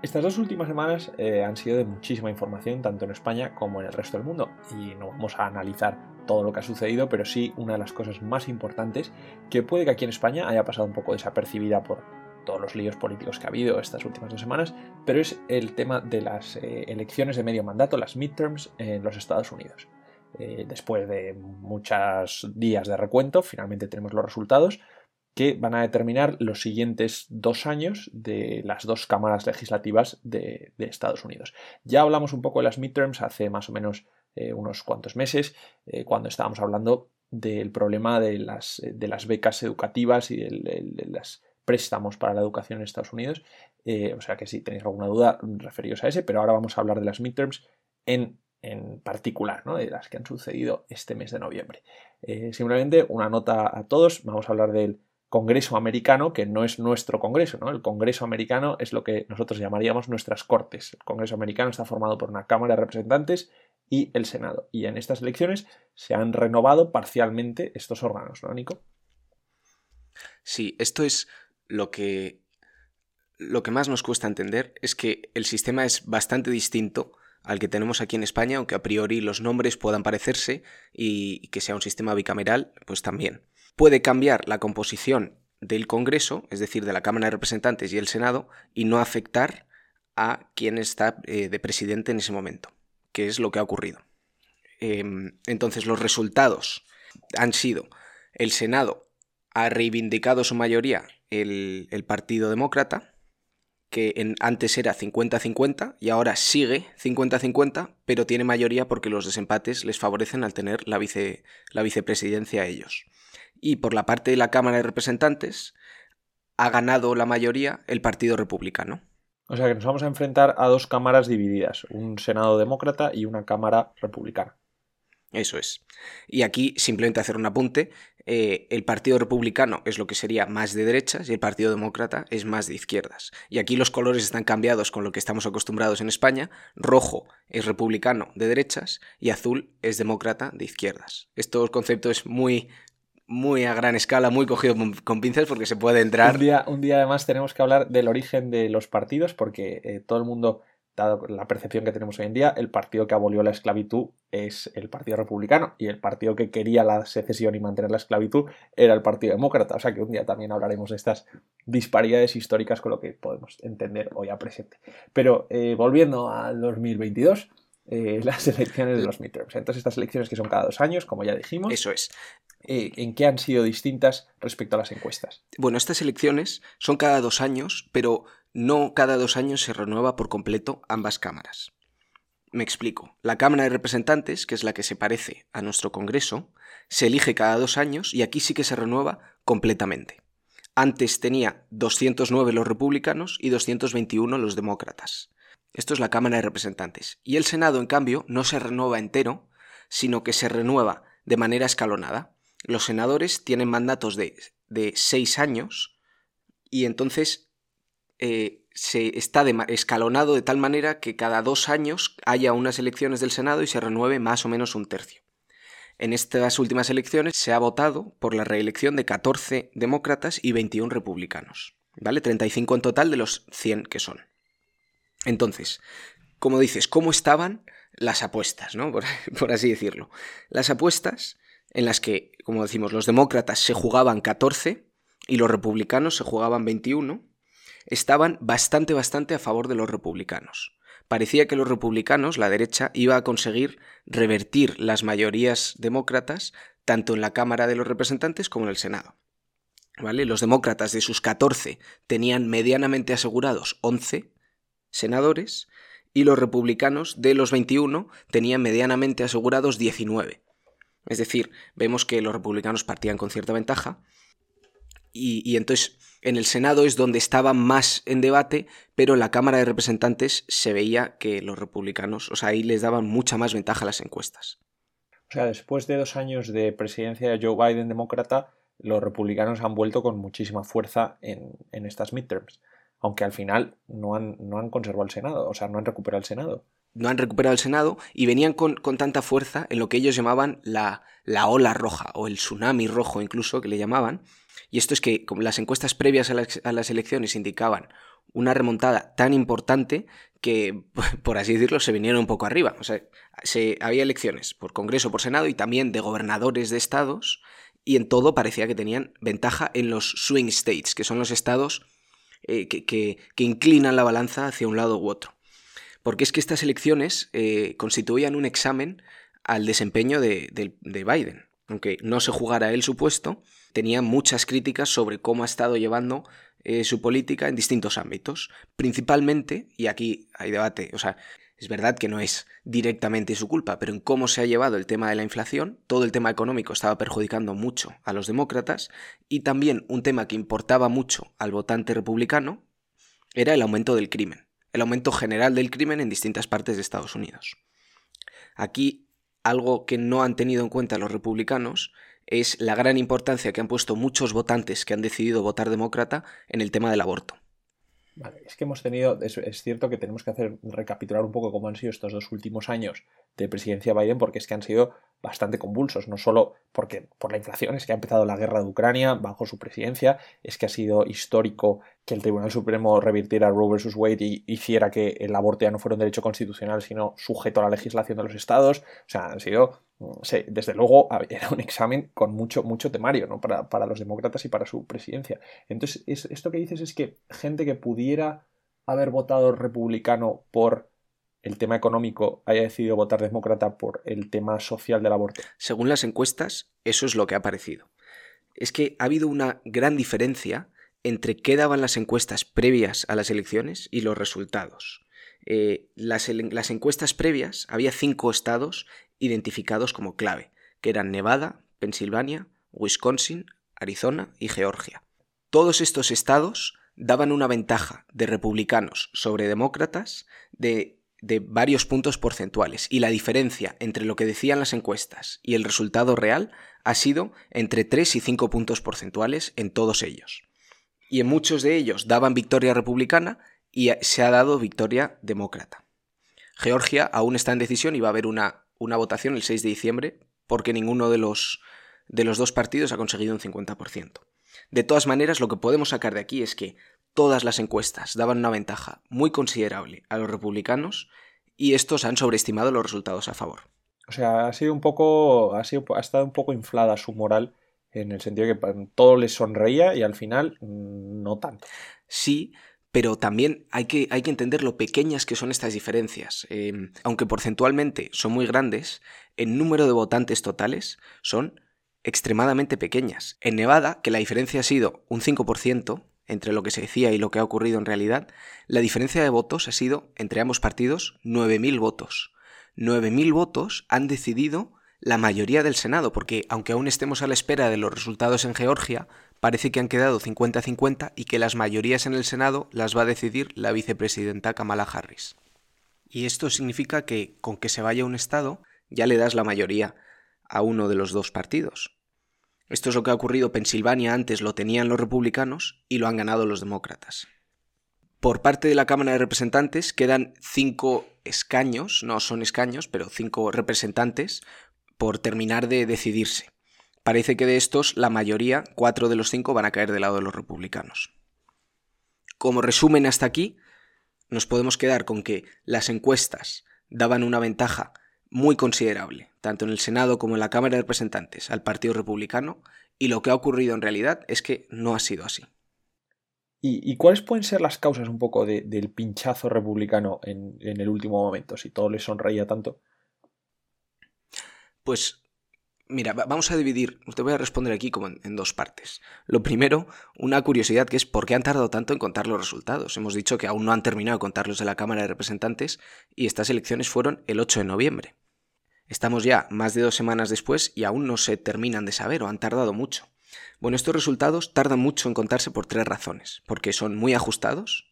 Estas dos últimas semanas eh, han sido de muchísima información, tanto en España como en el resto del mundo, y no vamos a analizar todo lo que ha sucedido, pero sí una de las cosas más importantes que puede que aquí en España haya pasado un poco desapercibida por todos los líos políticos que ha habido estas últimas dos semanas, pero es el tema de las eh, elecciones de medio mandato, las midterms en los Estados Unidos. Eh, después de muchos días de recuento, finalmente tenemos los resultados, que van a determinar los siguientes dos años de las dos cámaras legislativas de, Estados Unidos. Ya hablamos un poco de las midterms hace más o menos eh, unos cuantos meses, eh, cuando estábamos hablando del problema de las, de las becas educativas y de, los préstamos para la educación en Estados Unidos. Eh, o sea que si tenéis alguna duda, referíos a ese, pero ahora vamos a hablar de las midterms en, en particular, ¿no? de las que han sucedido este mes de noviembre. simplemente una nota a todos, vamos a hablar del Congreso americano, que no es nuestro Congreso, ¿no? El Congreso americano es lo que nosotros llamaríamos nuestras cortes. El Congreso americano está formado por una Cámara de Representantes y el Senado. Y en estas elecciones se han renovado parcialmente estos órganos, ¿no, Nico? Sí, esto es lo que lo que más nos cuesta entender es que el sistema es bastante distinto al que tenemos aquí en España, aunque a priori los nombres puedan parecerse y que sea un sistema bicameral, pues también puede cambiar la composición del Congreso, es decir, de la Cámara de Representantes y el Senado, y no afectar a quien está eh, de presidente en ese momento, que es lo que ha ocurrido. Em, entonces, los resultados han sido, el Senado ha reivindicado su mayoría el, Partido Demócrata, que antes era 50-50 y ahora sigue 50-50, pero tiene mayoría porque los desempates les favorecen al tener la, vice, la vicepresidencia a ellos y por la parte de la Cámara de Representantes ha ganado la mayoría el Partido Republicano. O sea que nos vamos a enfrentar a dos cámaras divididas, un Senado demócrata y una Cámara republicana. Eso es. Y aquí simplemente hacer un apunte, eh, el Partido Republicano es lo que sería más de derechas y el Partido Demócrata es más de izquierdas. Y aquí los colores están cambiados con lo que estamos acostumbrados en España. Rojo es republicano de derechas y azul es demócrata de izquierdas. Este concepto es muy muy a gran escala, muy cogido con, pinzas porque se puede entrar. Un día, un día además tenemos que hablar del origen de los partidos porque eh, todo el mundo, dado la percepción que tenemos hoy en día, el partido que abolió la esclavitud es el Partido Republicano y el partido que quería la secesión y mantener la esclavitud era el Partido Demócrata. O sea que un día también hablaremos de estas disparidades históricas con lo que podemos entender hoy a presente. Pero eh, volviendo al 2022. Eh, las elecciones de los midterms. Entonces, estas elecciones que son cada dos años, como ya dijimos. Eso es. Eh, ¿En qué han sido distintas respecto a las encuestas? Bueno, estas elecciones son cada dos años, pero no cada dos años se renueva por completo ambas cámaras. Me explico. La Cámara de Representantes, que es la que se parece a nuestro Congreso, se elige cada dos años y aquí sí que se renueva completamente. Antes tenía 209 los republicanos y 221 los demócratas. Esto es la Cámara de Representantes. Y el Senado, en cambio, no se renueva entero, sino que se renueva de manera escalonada. Los senadores tienen mandatos de, seis años y entonces eh, se está escalonado de tal manera que cada dos años haya unas elecciones del Senado y se renueve más o menos un tercio. En estas últimas elecciones se ha votado por la reelección de 14 demócratas y 21 republicanos, ¿vale? 35 en total de los 100 que son. Entonces, como dices, ¿cómo estaban las apuestas, ¿no? Por, así decirlo. Las apuestas en las que, como decimos, los demócratas se jugaban 14 y los republicanos se jugaban 21, estaban bastante, bastante a favor de los republicanos. Parecía que los republicanos, la derecha, iba a conseguir revertir las mayorías demócratas tanto en la Cámara de los Representantes como en el Senado. ¿Vale? Los demócratas de sus 14 tenían medianamente asegurados 11 senadores y los republicanos de los 21 tenían medianamente asegurados 19. Es decir, vemos que los republicanos partían con cierta ventaja y, entonces en el Senado es donde estaba más en debate, pero en la Cámara de Representantes se veía que los republicanos, o sea, ahí les daban mucha más ventaja las encuestas. O sea, después de dos años de presidencia de Joe Biden demócrata, los republicanos han vuelto con muchísima fuerza en, en estas midterms aunque al final no han, no han conservado el Senado, o sea, no han recuperado el Senado. No han recuperado el Senado y venían con, tanta fuerza en lo que ellos llamaban la, la ola roja o el tsunami rojo incluso, que le llamaban, Y esto es que las encuestas previas a las, elecciones indicaban una remontada tan importante que, por así decirlo, se vinieron un poco arriba. O sea, se, había elecciones por Congreso, por Senado y también de gobernadores de estados, y en todo parecía que tenían ventaja en los swing states, que son los estados eh, que, inclinan la balanza hacia un lado u otro. Porque es que estas elecciones eh, constituían un examen al desempeño de, de Biden. Aunque no se jugara él su puesto, tenía muchas críticas sobre cómo ha estado llevando eh, su política en distintos ámbitos. Principalmente, y aquí hay debate, o sea, es verdad que no es directamente su culpa, pero en cómo se ha llevado el tema de la inflación, todo el tema económico estaba perjudicando mucho a los demócratas y también un tema que importaba mucho al votante republicano era el aumento del crimen, el aumento general del crimen en distintas partes de Estados Unidos. Aquí algo que no han tenido en cuenta los republicanos es la gran importancia que han puesto muchos votantes que han decidido votar demócrata en el tema del aborto. Vale, es que hemos tenido, es, cierto que tenemos que hacer recapitular un poco cómo han sido estos dos últimos años de presidencia Biden, porque es que han sido bastante convulsos, no solo porque por la inflación, es que ha empezado la guerra de Ucrania bajo su presidencia, es que ha sido histórico que el Tribunal Supremo revirtiera Roe vs. Wade y hiciera que el aborto ya no fuera un derecho constitucional, sino sujeto a la legislación de los estados. O sea, han sido, desde luego, era un examen con mucho, mucho temario ¿no? para, para los demócratas y para su presidencia. Entonces, esto que dices es que gente que pudiera haber votado republicano por el tema económico haya decidido votar demócrata por el tema social del aborto. Según las encuestas, eso es lo que ha parecido. Es que ha habido una gran diferencia entre qué daban las encuestas previas a las elecciones y los resultados. Eh, las, las encuestas previas había cinco estados identificados como clave, que eran Nevada, Pensilvania, Wisconsin, Arizona y Georgia. Todos estos estados daban una ventaja de republicanos sobre demócratas de de varios puntos porcentuales y la diferencia entre lo que decían las encuestas y el resultado real ha sido entre 3 y 5 puntos porcentuales en todos ellos. Y en muchos de ellos daban victoria republicana y se ha dado victoria demócrata. Georgia aún está en decisión y va a haber una, una votación el 6 de diciembre porque ninguno de los, de los dos partidos ha conseguido un 50%. De todas maneras, lo que podemos sacar de aquí es que todas las encuestas daban una ventaja muy considerable a los republicanos y estos han sobreestimado los resultados a favor. O sea, ha sido un poco, ha, sido, ha estado un poco inflada su moral en el sentido de que todo les sonreía y al final mm, no tanto. Sí, pero también hay que, hay que entender lo pequeñas que son estas diferencias. Em, aunque porcentualmente son muy grandes, el número de votantes totales son extremadamente pequeñas. En Nevada, que la diferencia ha sido un 5%, entre lo que se decía y lo que ha ocurrido en realidad, la diferencia de votos ha sido, entre ambos partidos, 9.000 votos. 9.000 votos han decidido la mayoría del Senado, porque aunque aún estemos a la espera de los resultados en Georgia, parece que han quedado 50-50 y que las mayorías en el Senado las va a decidir la vicepresidenta Kamala Harris. Y esto significa que con que se vaya un Estado, ya le das la mayoría a uno de los dos partidos. Esto es lo que ha ocurrido. Pensilvania antes lo tenían los republicanos y lo han ganado los demócratas. Por parte de la Cámara de Representantes quedan cinco escaños, no son escaños, pero cinco representantes por terminar de decidirse. Parece que de estos la mayoría, cuatro de los cinco, van a caer del lado de los republicanos. Como resumen hasta aquí, nos podemos quedar con que las encuestas daban una ventaja muy considerable, tanto en el Senado como en la Cámara de Representantes, al Partido Republicano, y lo que ha ocurrido en realidad es que no ha sido así. ¿Y, cuáles pueden ser las causas un poco del pinchazo republicano en, el último momento, si todo le sonreía tanto? Pues Mira, vamos a dividir, te voy a responder aquí como en, dos partes. Lo primero, una curiosidad que es por qué han tardado tanto en contar los resultados. Hemos dicho que aún no han terminado de contarlos de la Cámara de Representantes y estas elecciones fueron el 8 de noviembre. Estamos ya más de dos semanas después y aún no se terminan de saber o han tardado mucho. Bueno, estos resultados tardan mucho en contarse por tres razones. Porque son muy ajustados,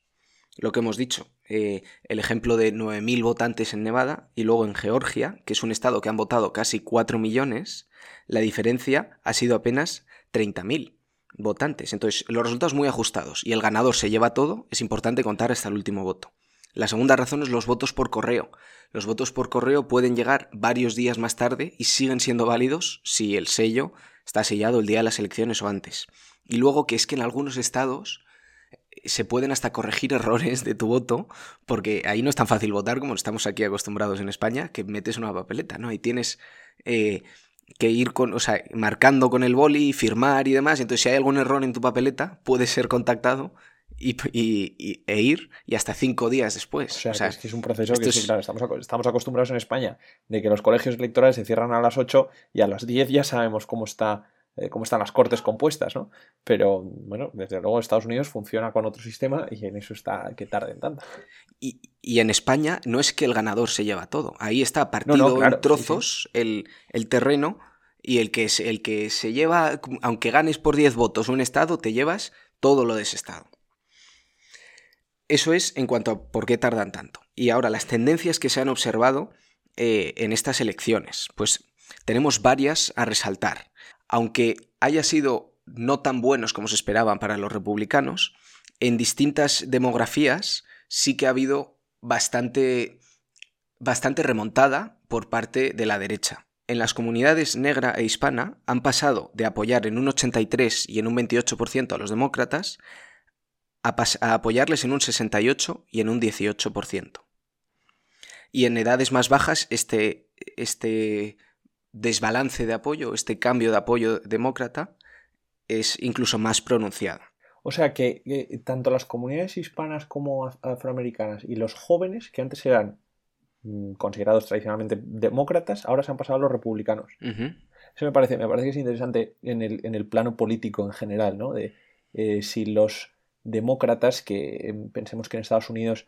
lo que hemos dicho, eh, el ejemplo de 9.000 votantes en Nevada y luego en Georgia, que es un estado que han votado casi 4 millones, la diferencia ha sido apenas 30.000 votantes. Entonces, los resultados muy ajustados y el ganador se lleva todo, es importante contar hasta el último voto. La segunda razón es los votos por correo. Los votos por correo pueden llegar varios días más tarde y siguen siendo válidos si el sello está sellado el día de las elecciones o antes. Y luego que es que en algunos estados se pueden hasta corregir errores de tu voto, porque ahí no es tan fácil votar como estamos aquí acostumbrados en España, que metes una papeleta, ¿no? Y tienes eh, que ir con, o sea, marcando con el boli, firmar y demás. Entonces, si hay algún error en tu papeleta, puedes ser contactado y, e ir y hasta cinco días después. O sea, es que es un proceso que claro, estamos, estamos, acostumbrados en España de que los colegios electorales se cierran a las 8 y a las 10 ya sabemos cómo está eh, cómo están las cortes compuestas, ¿no? Pero bueno, desde luego Estados Unidos funciona con otro sistema y en eso está que tarden tanto. Y, en España no es que el ganador se lleva todo. Ahí está partido en trozos El, terreno y el que, el que se lleva, aunque ganes por 10 votos un estado, te llevas todo lo de ese estado. Eso es en cuanto a por qué tardan tanto. Y ahora, las tendencias que se han observado eh, en estas elecciones. Pues tenemos varias a resaltar. Aunque haya sido no tan buenos como se esperaban para los republicanos, en distintas demografías sí que ha habido bastante, bastante remontada por parte de la derecha. En las comunidades negra e hispana han pasado de apoyar en un 83 y en un 28% a los demócratas a, apoyarles en un 68 y en un 18%. Y en edades más bajas este, este desbalance de apoyo, este cambio de apoyo demócrata, es incluso más pronunciado. O sea que, tanto las comunidades hispanas como afroamericanas y los jóvenes, que antes eran mm, considerados tradicionalmente demócratas, ahora se han pasado a los republicanos. Eso me parece, me parece que es interesante en el, en el plano político en general, ¿no? De eh, si los demócratas, que em, pensemos que en Estados Unidos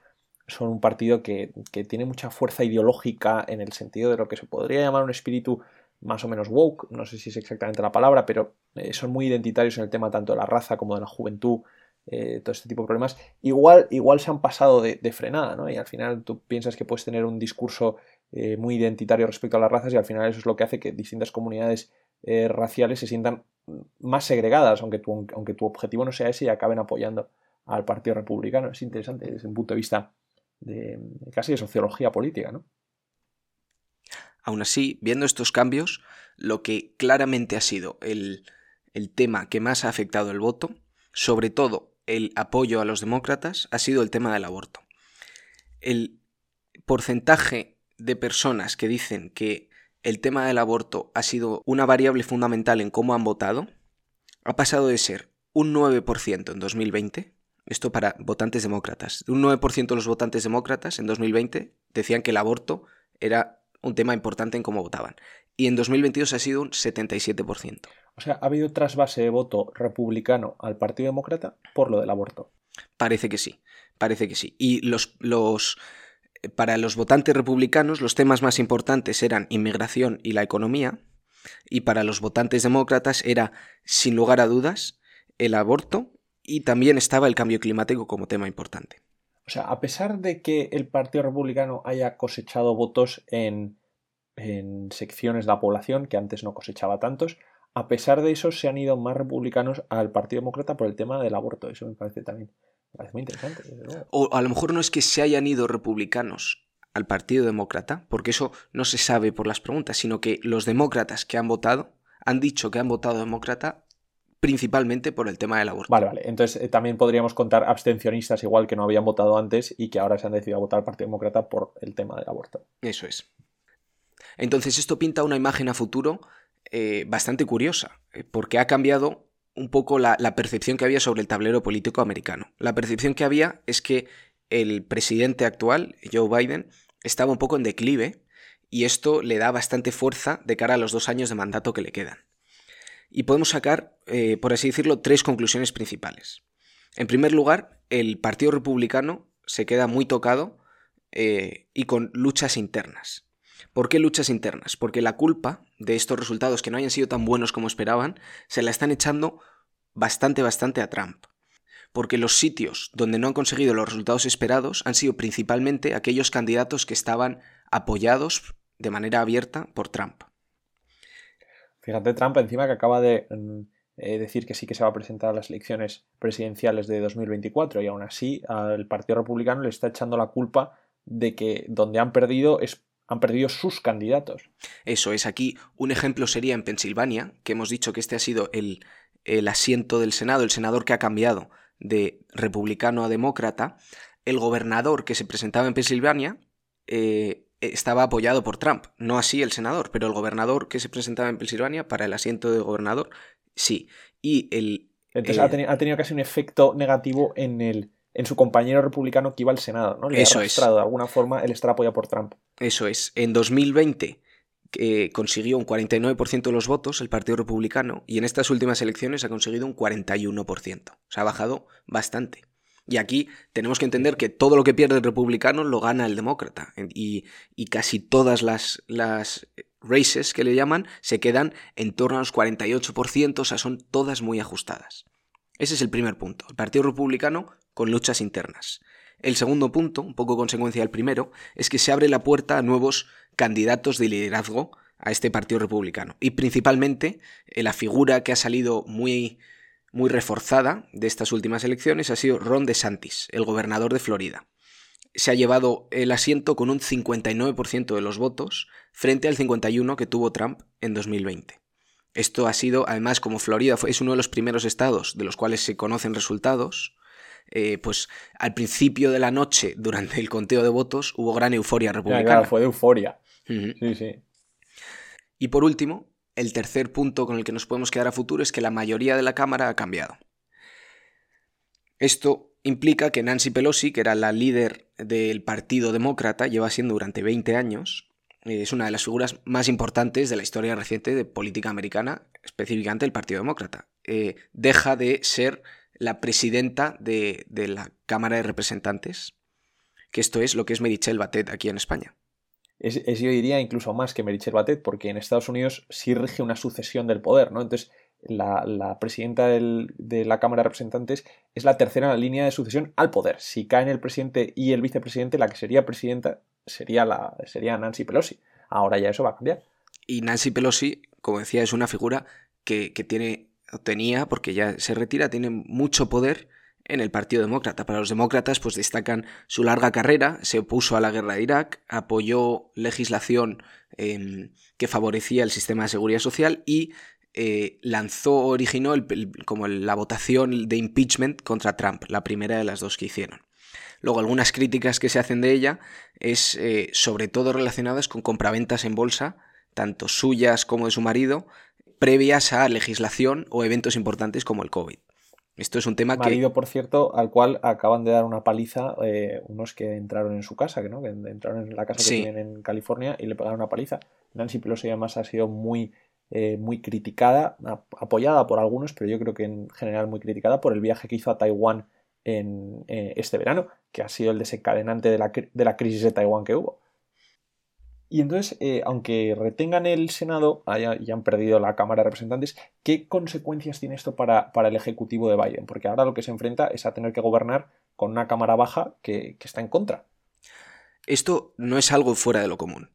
son un partido que, tiene mucha fuerza ideológica en el sentido de lo que se podría llamar un espíritu más o menos woke, no sé si es exactamente la palabra, pero eh, son muy identitarios en el tema tanto de la raza como de la juventud, eh, todo este tipo de problemas, igual, igual se han pasado de, frenada, ¿no? Y al final tú piensas que puedes tener un discurso eh, muy identitario respecto a las razas y al final eso es lo que hace que distintas comunidades raciales se sientan más segregadas, aunque tu, aunque tu objetivo no sea ese y acaben apoyando al Partido Republicano. Es interesante desde un punto de vista de casi de sociología política, ¿no? Aún así, viendo estos cambios, lo que claramente ha sido el, el tema que más ha afectado el voto, sobre todo el apoyo a los demócratas, ha sido el tema del aborto. El porcentaje de personas que dicen que el tema del aborto ha sido una variable fundamental en cómo han votado ha pasado de ser un 9% en 2020, esto para votantes demócratas, un 9% de los votantes demócratas en 2020 decían que el aborto era un tema importante en cómo votaban. Y en 2022 ha sido un 77%. O sea, ¿ha habido trasvase de voto republicano al Partido Demócrata por lo del aborto? Parece que sí, parece que sí. Y los, los, para los votantes republicanos los temas más importantes eran inmigración y la economía, y para los votantes demócratas era, sin lugar a dudas, el aborto y también estaba el cambio climático como tema importante. O sea, a pesar de que el Partido Republicano haya cosechado votos en, en secciones de la población que antes no cosechaba tantos, a pesar de eso se han ido más republicanos al Partido Demócrata por el tema del aborto. Eso me parece también muy interesante. O a lo mejor no es que se hayan ido republicanos al Partido Demócrata, porque eso no se sabe por las preguntas, sino que los demócratas que han votado han dicho que han votado demócrata principalmente por el tema del aborto. Vale, vale. Entonces eh, también podríamos contar abstencionistas igual que no habían votado antes y que ahora se han decidido a votar al Partido Demócrata por el tema del aborto. Eso es. Entonces esto pinta una imagen a futuro eh, bastante curiosa, eh, porque ha cambiado un poco la, percepción que había sobre el tablero político americano. La percepción que había es que el presidente actual, Joe Biden, estaba un poco en declive y esto le da bastante fuerza de cara a los dos años de mandato que le quedan y podemos sacar, eh, por así decirlo, tres conclusiones principales. En primer lugar, el Partido Republicano se queda muy tocado eh, y con luchas internas. ¿Por qué luchas internas? Porque la culpa de estos resultados que no hayan sido tan buenos como esperaban se la están echando bastante, bastante a Trump. Porque los sitios donde no han conseguido los resultados esperados han sido principalmente aquellos candidatos que estaban apoyados de manera abierta por Trump. Fíjate Trump encima que acaba de mm, eh, decir que sí que se va a presentar a las elecciones presidenciales de 2024 y aún así al Partido Republicano le está echando la culpa de que donde han perdido es han perdido sus candidatos. Eso es, aquí un ejemplo sería en Pensilvania, que hemos dicho que este ha sido el, el asiento del Senado, el senador que ha cambiado de republicano a demócrata, el gobernador que se presentaba en Pensilvania eh, estaba apoyado por Trump, no así el senador, pero el gobernador que se presentaba en Pensilvania para el asiento de gobernador, sí. Y el... Entonces ha, tenido, casi un efecto negativo en el en su compañero republicano que iba al Senado, ¿no? Le Eso ha es. de alguna forma el estar apoyado por Trump. Eso es. En 2020 que consiguió un 49% de los votos el Partido Republicano y en estas últimas elecciones ha conseguido un 41%. O sea, ha bajado bastante. Y aquí tenemos que entender que todo lo que pierde el republicano lo gana el demócrata. Y, y casi todas las, las races que le llaman se quedan en torno a los 48%, o sea, son todas muy ajustadas. Ese es el primer punto. El Partido Republicano con luchas internas. El segundo punto, un poco consecuencia del primero, es que se abre la puerta a nuevos candidatos de liderazgo a este Partido Republicano. Y principalmente eh, la figura que ha salido muy, muy reforzada de estas últimas elecciones ha sido Ron DeSantis, el gobernador de Florida. Se ha llevado el asiento con un 59% de los votos frente al 51% que tuvo Trump en 2020. Esto ha sido, además, como Florida es uno de los primeros estados de los cuales se conocen resultados, eh, pues al principio de la noche, durante el conteo de votos, hubo gran euforia republicana. claro, fue de euforia. Sí, sí. Y por último, el tercer punto con el que nos podemos quedar a futuro es que la mayoría de la Cámara ha cambiado. Esto implica que Nancy Pelosi, que era la líder del Partido Demócrata, lleva siendo durante 20 años, eh, es una de las figuras más importantes de la historia reciente de política americana, específicamente el Partido Demócrata. Eh, deja de ser la presidenta de, la Cámara de Representantes, que esto es lo que es Merichel Batet aquí en España. Es, yo diría incluso más que Merichel Batet, porque en Estados Unidos sí rige una sucesión del poder, ¿no? Entonces, la, presidenta de la Cámara de Representantes es la tercera la línea de sucesión al poder. Si caen el presidente y el vicepresidente, la que sería presidenta sería, la, sería Nancy Pelosi. Ahora ya eso va a cambiar. Y Nancy Pelosi, como decía, es una figura que, que tiene tenía, porque ya se retira, tiene mucho poder en el Partido Demócrata. Para los demócratas, pues destacan su larga carrera, se opuso a la guerra de Irak, apoyó legislación em, que favorecía el sistema de seguridad social y eh, lanzó, originó como la votación de impeachment contra Trump, la primera de las dos que hicieron. Luego, algunas críticas que se hacen de ella es eh, sobre todo relacionadas con compraventas en bolsa, tanto suyas como de su marido, previas a legislación o eventos importantes como el COVID. Esto es un tema Marido, por cierto, al cual acaban de dar una paliza eh, unos que entraron en su casa, que, ¿no? que entraron en la casa que tienen en California y le pegaron una paliza. Nancy Pelosi además ha sido muy, eh, muy criticada, apoyada por algunos, pero yo creo que en general muy criticada por el viaje que hizo a Taiwán en eh, este verano, que ha sido el desencadenante de la, de la crisis de Taiwán que hubo. Y entonces, eh, aunque retengan el Senado y han perdido la Cámara de Representantes, ¿qué consecuencias tiene esto para, el Ejecutivo de Biden? Porque ahora lo que se enfrenta es a tener que gobernar con una Cámara baja que, está en contra. Esto no es algo fuera de lo común.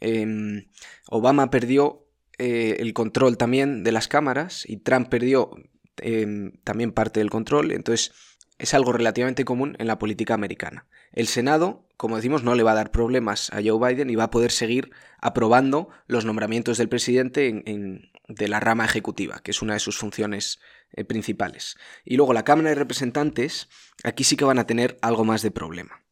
Em, Obama perdió eh, el control también de las cámaras y Trump perdió em, también parte del control, entonces es algo relativamente común en la política americana. El Senado como decimos, no le va a dar problemas a Joe Biden y va a poder seguir aprobando los nombramientos del presidente en, de la rama ejecutiva, que es una de sus funciones eh, principales. Y luego la Cámara de Representantes, aquí sí que van a tener algo más de problema.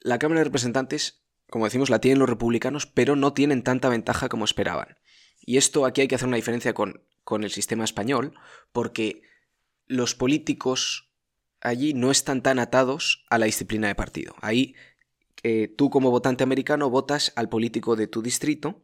La Cámara de Representantes, como decimos, la tienen los republicanos, pero no tienen tanta ventaja como esperaban. Y esto aquí hay que hacer una diferencia con, con el sistema español, porque los políticos allí no están tan atados a la disciplina de partido. Ahí eh, tú como votante americano votas al político de tu distrito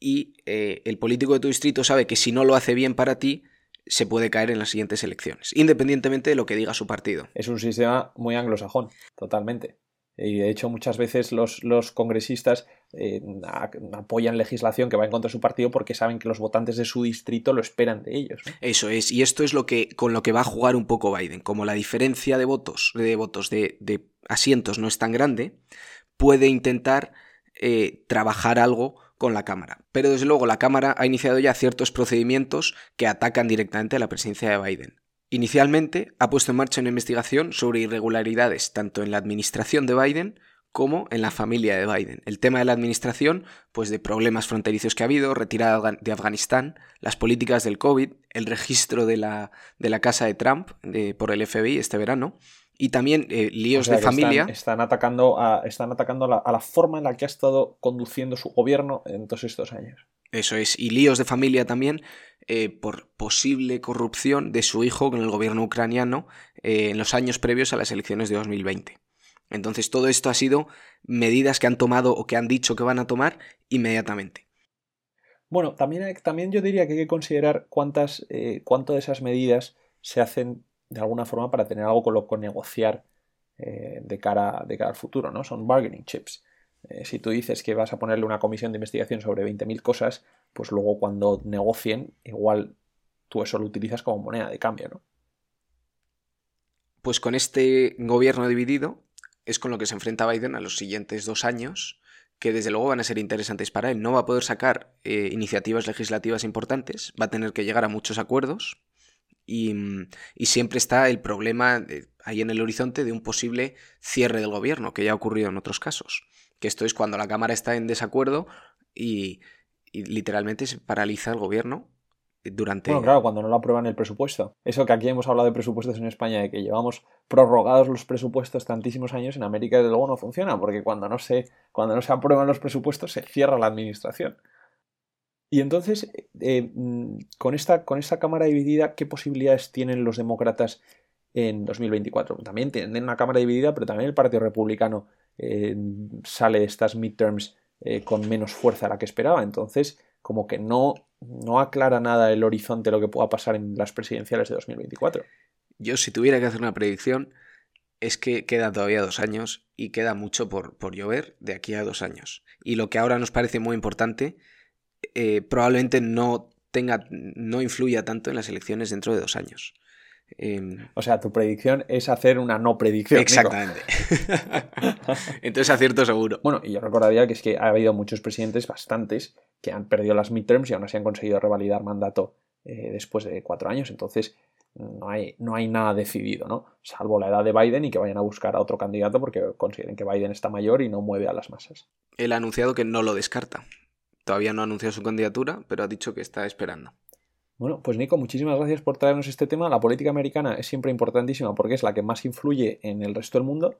y eh, el político de tu distrito sabe que si no lo hace bien para ti, se puede caer en las siguientes elecciones, independientemente de lo que diga su partido. Es un sistema muy anglosajón, totalmente. Y de hecho muchas veces los, los congresistas eh, apoyan legislación que va en contra de su partido porque saben que los votantes de su distrito lo esperan de ellos. Eso es, y esto es lo que, con lo que va a jugar un poco Biden. Como la diferencia de votos, de votos de, asientos no es tan grande, puede intentar eh, trabajar algo con la Cámara. Pero desde luego la Cámara ha iniciado ya ciertos procedimientos que atacan directamente a la presidencia de Biden. Inicialmente ha puesto en marcha una investigación sobre irregularidades tanto en la administración de Biden como en la familia de Biden. El tema de la administración, pues de problemas fronterizos que ha habido, retirada de Afganistán, las políticas del COVID, el registro de la, de la casa de Trump por el FBI este verano, y también eh, líos de familia. Están, atacando, a, están atacando a la, forma en la que ha estado conduciendo su gobierno en todos estos años. Eso es, y líos de familia también eh, por posible corrupción de su hijo con el gobierno ucraniano eh, en los años previos a las elecciones de 2020. Entonces todo esto ha sido medidas que han tomado o que han dicho que van a tomar inmediatamente. Bueno, también, también yo diría que hay que considerar cuántas, eh, cuánto de esas medidas se hacen de alguna forma para tener algo con lo que negociar eh, de, cara, de cara al futuro, ¿no? Son bargaining chips. Eh, si tú dices que vas a ponerle una comisión de investigación sobre 20.000 cosas, pues luego cuando negocien, igual tú eso lo utilizas como moneda de cambio, ¿no? Pues con este gobierno dividido, es con lo que se enfrenta Biden a los siguientes dos años, que desde luego van a ser interesantes para él. No va a poder sacar eh, iniciativas legislativas importantes, va a tener que llegar a muchos acuerdos y, siempre está el problema ahí en el horizonte de un posible cierre del gobierno, que ya ha ocurrido en otros casos. Que esto es cuando la Cámara está en desacuerdo y literalmente se paraliza el gobierno durante... Bueno, claro, cuando no lo aprueban el presupuesto. Eso que aquí hemos hablado de presupuestos en España, de que llevamos prorrogados los presupuestos tantísimos años, en América desde luego no funciona, porque cuando no se, cuando no se aprueban los presupuestos se cierra la administración. Y entonces, eh, mm, con, esta, con esta Cámara dividida, ¿qué posibilidades tienen los demócratas en 2024? También tienen una Cámara dividida, pero también el Partido Republicano eh, sale de estas midterms eh, con menos fuerza a la que esperaba. Entonces, como que no, no aclara nada el horizonte de lo que pueda pasar en las presidenciales de 2024. Yo, si tuviera que hacer una predicción, es que queda todavía dos años y queda mucho por, por llover de aquí a dos años. Y lo que ahora nos parece muy importante, eh, probablemente no tenga, no influya tanto en las elecciones dentro de dos años. Em, o sea, tu predicción es hacer una no predicción. Exactamente. Entonces acierto seguro. Bueno, y yo recordaría que es que ha habido muchos presidentes, bastantes, que han perdido las midterms y aún así han conseguido revalidar mandato eh, después de cuatro años. Entonces, no hay, no hay nada decidido, ¿no? Salvo la edad de Biden y que vayan a buscar a otro candidato porque consideren que Biden está mayor y no mueve a las masas. Él ha anunciado que no lo descarta. Todavía no ha anunciado su candidatura, pero ha dicho que está esperando. Bueno, pues Nico, muchísimas gracias por traernos este tema. La política americana es siempre importantísima porque es la que más influye en el resto del mundo.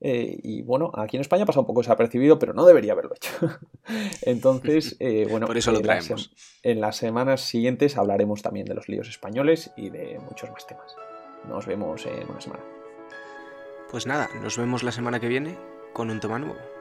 Eh, y bueno, aquí en España pasa un poco desapercibido, pero no debería haberlo hecho. Entonces, eh, bueno, por eso lo traemos. en las semanas siguientes hablaremos también de los líos españoles y de muchos más temas. Nos vemos en una semana. Pues nada, nos vemos la semana que viene con un tema nuevo.